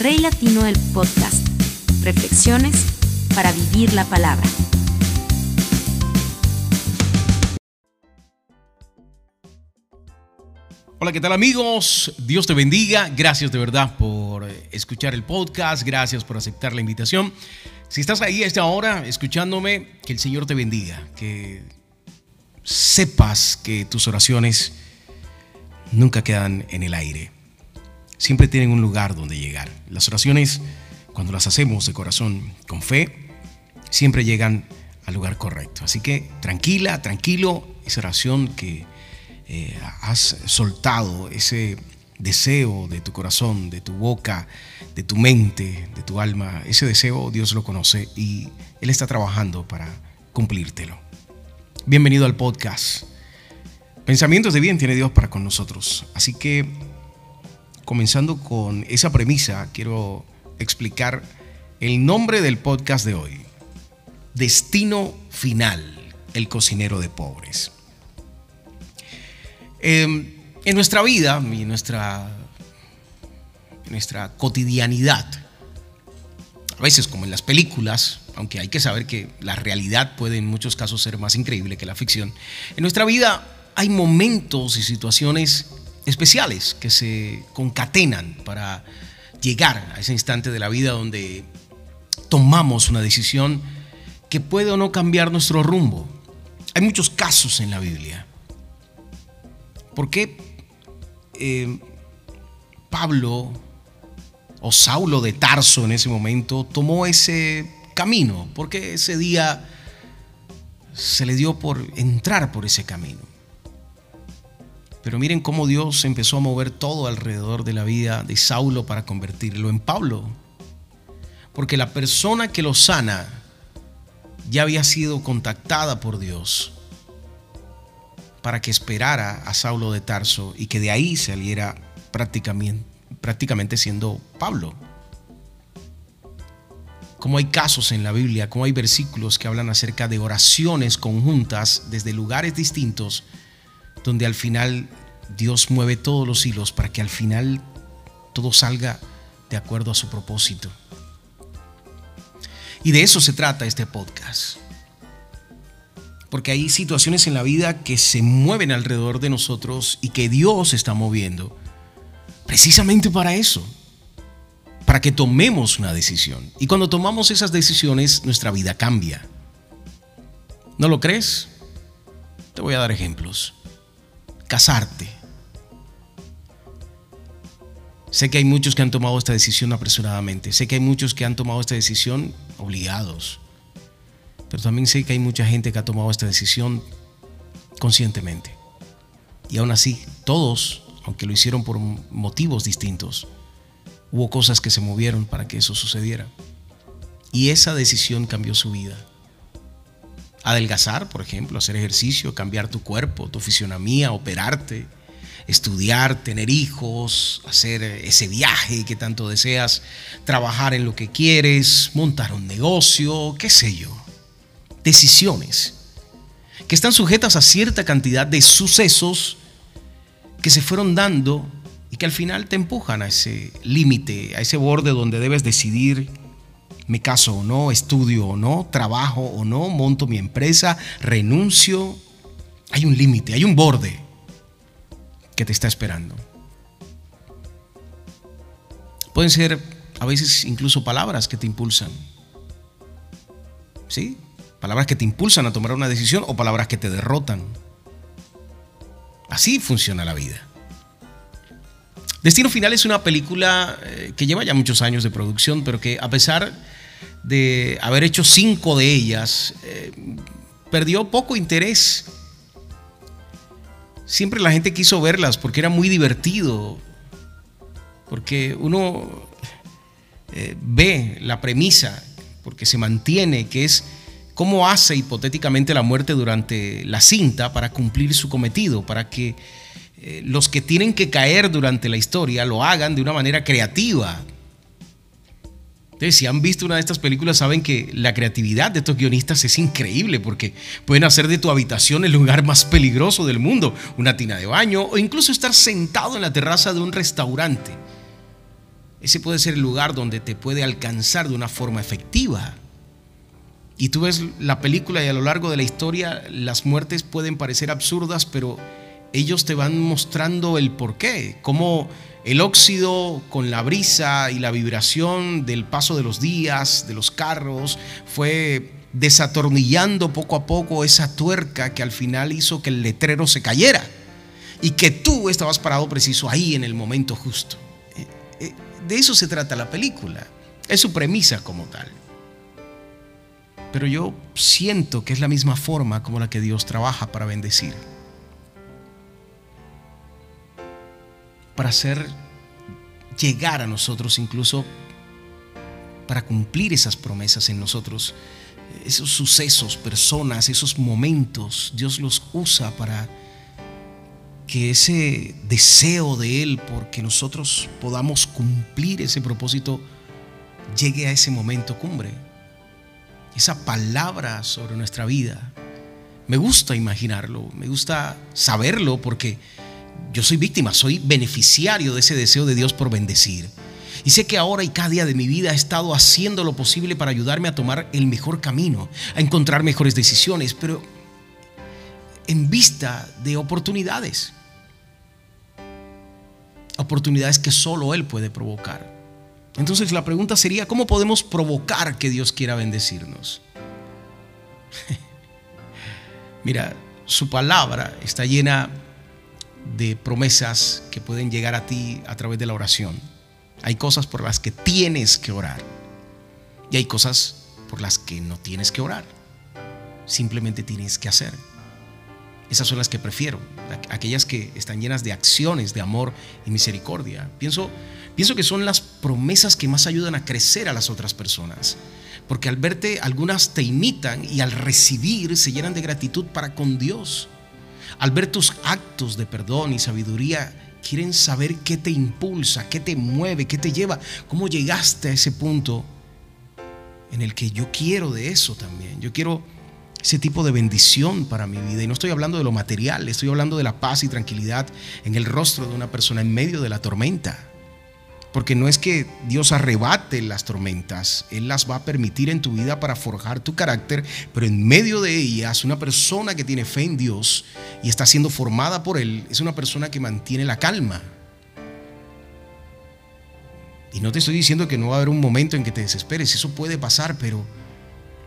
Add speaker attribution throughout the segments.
Speaker 1: Rey Latino del Podcast. Reflexiones para vivir la palabra.
Speaker 2: Hola, ¿qué tal amigos? Dios te bendiga. Gracias de verdad por escuchar el podcast. Gracias por aceptar la invitación. Si estás ahí a esta hora escuchándome, que el Señor te bendiga. Que sepas que tus oraciones nunca quedan en el aire. Siempre tienen un lugar donde llegar. Las oraciones, cuando las hacemos de corazón, con fe, siempre llegan al lugar correcto. Así que tranquila, tranquilo, esa oración que eh, has soltado, ese deseo de tu corazón, de tu boca, de tu mente, de tu alma, ese deseo Dios lo conoce y Él está trabajando para cumplírtelo. Bienvenido al podcast. Pensamientos de bien tiene Dios para con nosotros. Así que, comenzando con esa premisa, quiero explicar el nombre del podcast de hoy. Destino Final, el cocinero de pobres. Em, en nuestra vida en nuestra, en nuestra cotidianidad, a veces como en las películas, aunque hay que saber que la realidad puede en muchos casos ser más increíble que la ficción, en nuestra vida hay momentos y situaciones especiales que se concatenan para llegar a ese instante de la vida donde tomamos una decisión que puede o no cambiar nuestro rumbo. Hay muchos casos en la Biblia. ¿Por qué eh, Pablo o Saulo de Tarso en ese momento tomó ese camino? ¿Por qué ese día se le dio por entrar por ese camino? Pero miren cómo Dios empezó a mover todo alrededor de la vida de Saulo para convertirlo en Pablo. Porque la persona que lo sana ya había sido contactada por Dios para que esperara a Saulo de Tarso y que de ahí saliera prácticamente, siendo Pablo. Como hay casos en la Biblia, como hay versículos que hablan acerca de oraciones conjuntas desde lugares distintos, donde al final Dios mueve todos los hilos para que al final todo salga de acuerdo a su propósito. Y de eso se trata este podcast. Porque hay situaciones en la vida que se mueven alrededor de nosotros y que Dios está moviendo precisamente para eso, para que tomemos una decisión. Y cuando tomamos esas decisiones, nuestra vida cambia. ¿No lo crees? Te voy a dar ejemplos. Casarte. Sé que hay muchos que han tomado esta decisión apresuradamente. Sé que hay muchos que han tomado esta decisión obligados. Pero también sé que hay mucha gente que ha tomado esta decisión conscientemente. Y aún así, todos, aunque lo hicieron por motivos distintos, hubo cosas que se movieron para que eso sucediera. Y esa decisión cambió su vida. Adelgazar, por ejemplo, hacer ejercicio, cambiar tu cuerpo, tu fisionomía, operarte, estudiar, tener hijos, hacer ese viaje que tanto deseas, trabajar en lo que quieres, montar un negocio, qué sé yo. Decisiones que están sujetas a cierta cantidad de sucesos que se fueron dando y que al final te empujan a ese límite, a ese borde donde debes decidir, me caso o no, estudio o no, trabajo o no, monto mi empresa, renuncio. Hay un límite, hay un borde que te está esperando. Pueden ser a veces incluso palabras que te impulsan. ¿Sí? Palabras que te impulsan a tomar una decisión o palabras que te derrotan. Así funciona la vida. Destino Final es una película eh, que lleva ya muchos años de producción, pero que a pesar de haber hecho cinco de ellas, eh, perdió poco interés. Siempre la gente quiso verlas porque era muy divertido, porque uno eh, ve la premisa, porque se mantiene, que es cómo hace hipotéticamente la muerte durante la cinta para cumplir su cometido, para que eh, los que tienen que caer durante la historia lo hagan de una manera creativa. Entonces, si han visto una de estas películas, saben que la creatividad de estos guionistas es increíble porque pueden hacer de tu habitación el lugar más peligroso del mundo, una tina de baño o incluso estar sentado en la terraza de un restaurante. ese puede ser el lugar donde te puede alcanzar de una forma efectiva. Y tú ves la película y a lo largo de la historia las muertes pueden parecer absurdas, pero ellos te van mostrando el porqué, cómo el óxido con la brisa y la vibración del paso de los días, de los carros, fue desatornillando poco a poco esa tuerca que al final hizo que el letrero se cayera y que tú estabas parado preciso ahí en el momento justo. Eh, eh, de eso se trata la película, es su premisa como tal. Pero yo siento que es la misma forma como la que Dios trabaja para bendecir. Para hacer llegar a nosotros incluso para cumplir esas promesas en nosotros esos sucesos, personas, esos momentos, Dios los usa para que ese deseo de Él, porque nosotros podamos cumplir ese propósito, llegue a ese momento cumbre. Esa palabra sobre nuestra vida. Me gusta imaginarlo, me gusta saberlo porque yo soy víctima, soy beneficiario de ese deseo de Dios por bendecir. Y sé que ahora y cada día de mi vida he estado haciendo lo posible para ayudarme a tomar el mejor camino, a encontrar mejores decisiones, pero en vista de oportunidades. Oportunidades que solo Él puede provocar. Entonces la pregunta sería, ¿cómo podemos provocar que Dios quiera bendecirnos? Mira, su palabra está llena de promesas que pueden llegar a ti a través de la oración. Hay cosas por las que tienes que orar. Y hay cosas por las que no tienes que orar. Simplemente tienes que hacer. Esas son las que prefiero, aquellas que están llenas de acciones de amor y misericordia. Pienso, pienso que son las promesas que más ayudan a crecer a las otras personas. Porque al verte, algunas te imitan y al recibir se llenan de gratitud para con Dios. Al ver tus actos de perdón y sabiduría, quieren saber qué te impulsa, qué te mueve, qué te lleva, cómo llegaste a ese punto en el que yo quiero de eso también. Yo quiero ese tipo de bendición para mi vida. Y no estoy hablando de lo material, estoy hablando de la paz y tranquilidad en el rostro de una persona en medio de la tormenta. Porque no es que Dios arrebate las tormentas, Él las va a permitir en tu vida para forjar tu carácter, pero en medio de ellas una persona que tiene fe en Dios y está siendo formada por Él es una persona que mantiene la calma. Y no te estoy diciendo que no va a haber un momento en que te desesperes, eso puede pasar, pero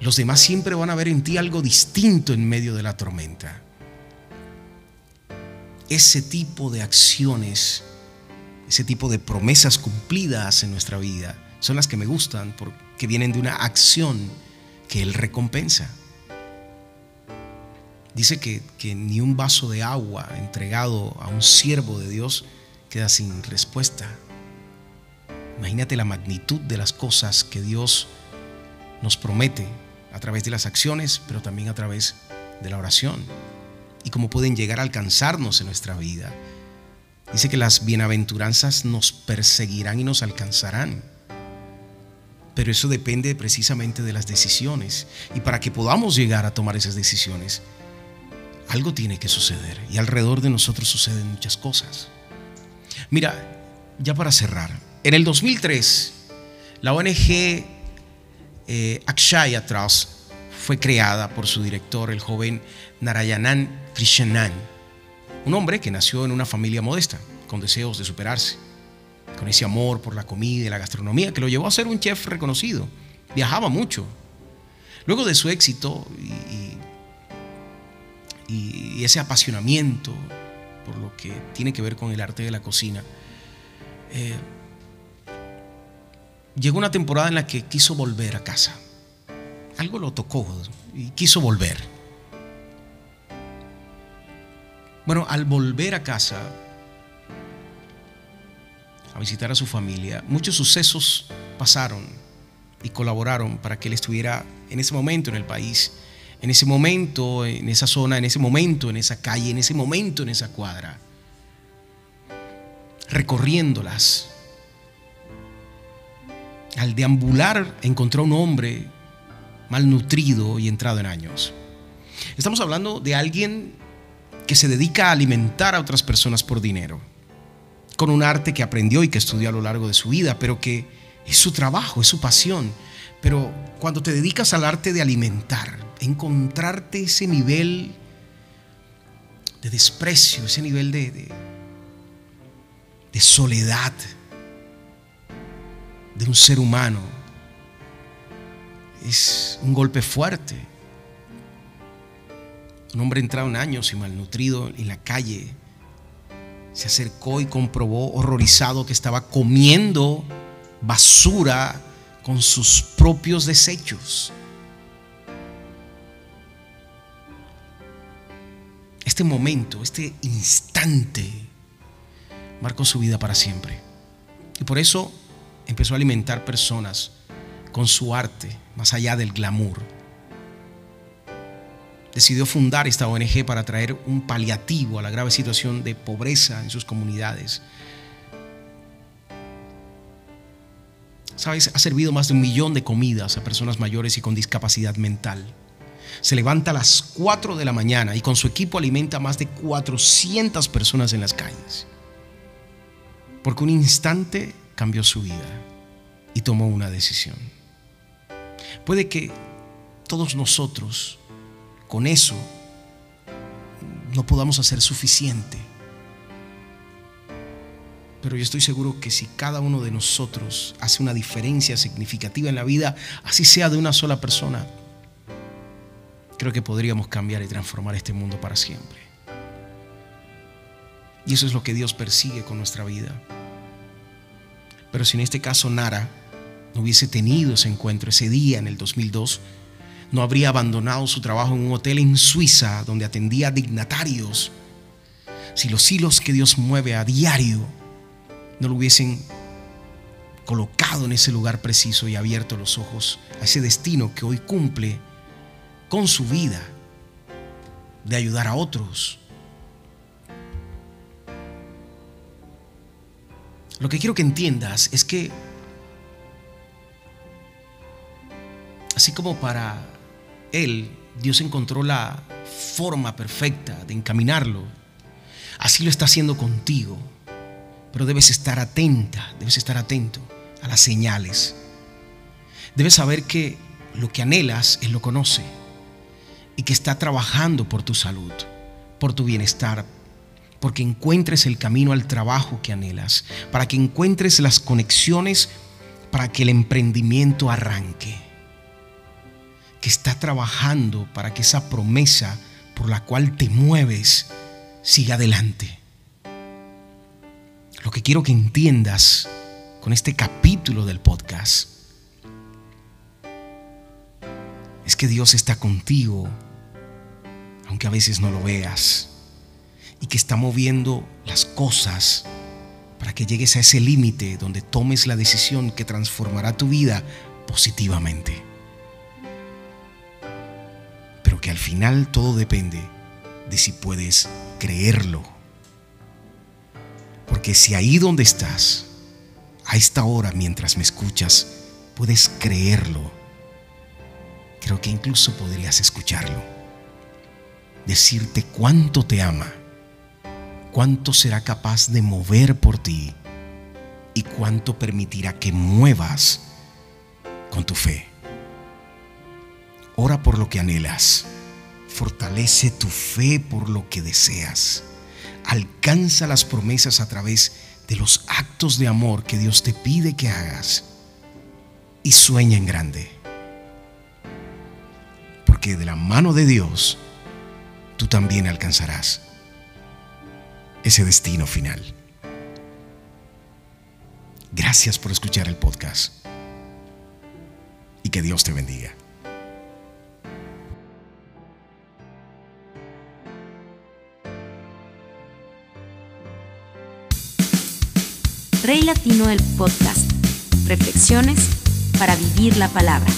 Speaker 2: los demás siempre van a ver en ti algo distinto en medio de la tormenta. Ese tipo de acciones ese tipo de promesas cumplidas en nuestra vida son las que me gustan porque vienen de una acción que Él recompensa. Dice que, que, ni un vaso de agua entregado a un siervo de Dios queda sin respuesta. Imagínate la magnitud de las cosas que Dios nos promete a través de las acciones, pero también a través de la oración. Y cómo pueden llegar a alcanzarnos en nuestra vida. Dice que las bienaventuranzas nos perseguirán y nos alcanzarán. Pero eso depende precisamente de las decisiones. Y para que podamos llegar a tomar esas decisiones, algo tiene que suceder. Y alrededor de nosotros suceden muchas cosas. Mira, ya para cerrar, en el 2003, la ONG eh, Akshaya fue creada por su director, el joven Narayanan Krishnan un hombre que nació en una familia modesta, con deseos de superarse, con ese amor por la comida y la gastronomía que lo llevó a ser un chef reconocido. Viajaba mucho. Luego de su éxito y, ese apasionamiento por lo que tiene que ver con el arte de la cocina, eh, llegó una temporada en la que quiso volver a casa. Algo lo tocó y quiso volver. Bueno, al volver a casa, a visitar a su familia, muchos sucesos pasaron y colaboraron para que él estuviera en ese momento en el país, en ese momento, en esa zona, en ese momento, en esa calle, en ese momento, en esa cuadra, recorriéndolas. Al deambular encontró un hombre malnutrido y entrado en años. Estamos hablando de alguien que se dedica a alimentar a otras personas por dinero, con un arte que aprendió y que estudió a lo largo de su vida, pero que es su trabajo, es su pasión. Pero cuando te dedicas al arte de alimentar, encontrarte ese nivel de desprecio, ese nivel de, de, de soledad de un ser humano, es un golpe fuerte. Un hombre entrado en años y malnutrido en la calle se acercó y comprobó horrorizado que estaba comiendo basura con sus propios desechos. Este momento, este instante, marcó su vida para siempre. Y por eso empezó a alimentar personas con su arte, más allá del glamour. Decidió fundar esta ONG para traer un paliativo a la grave situación de pobreza en sus comunidades. Sabes, ha servido más de un millón de comidas a personas mayores y con discapacidad mental. Se levanta a las 4 de la mañana y con su equipo alimenta a más de 400 personas en las calles. Porque un instante cambió su vida y tomó una decisión. Puede que todos nosotros con eso no podamos hacer suficiente. Pero yo estoy seguro que si cada uno de nosotros hace una diferencia significativa en la vida, así sea de una sola persona, creo que podríamos cambiar y transformar este mundo para siempre. Y eso es lo que Dios persigue con nuestra vida. Pero si en este caso Nara no hubiese tenido ese encuentro ese día en el 2002, no habría abandonado su trabajo en un hotel en Suiza donde atendía dignatarios. Si los hilos que Dios mueve a diario no lo hubiesen colocado en ese lugar preciso y abierto los ojos a ese destino que hoy cumple con su vida de ayudar a otros. Lo que quiero que entiendas es que así como para él Dios encontró la forma perfecta de encaminarlo, así lo está haciendo contigo. Pero debes estar atenta, debes estar atento a las señales. Debes saber que lo que anhelas Él lo conoce y que está trabajando por tu salud, por tu bienestar, porque encuentres el camino al trabajo que anhelas, para que encuentres las conexiones para que el emprendimiento arranque, que está trabajando para que esa promesa por la cual te mueves siga adelante. Lo que quiero que entiendas con este capítulo del podcast es que Dios está contigo, aunque a veces no lo veas, y que está moviendo las cosas para que llegues a ese límite donde tomes la decisión que transformará tu vida positivamente. Pero que al final todo depende de si puedes creerlo. Porque si ahí donde estás, a esta hora mientras me escuchas, puedes creerlo, creo que incluso podrías escucharlo. Decirte cuánto te ama, cuánto será capaz de mover por ti y cuánto permitirá que muevas con tu fe. Ora por lo que anhelas. Fortalece tu fe por lo que deseas alcanza las promesas a través de los actos de amor que Dios te pide que hagas y sueña en grande. Porque de la mano de Dios tú también alcanzarás ese destino final. Gracias por escuchar el podcast y que Dios te bendiga.
Speaker 1: Rey Latino del Podcast. Reflexiones para vivir la palabra.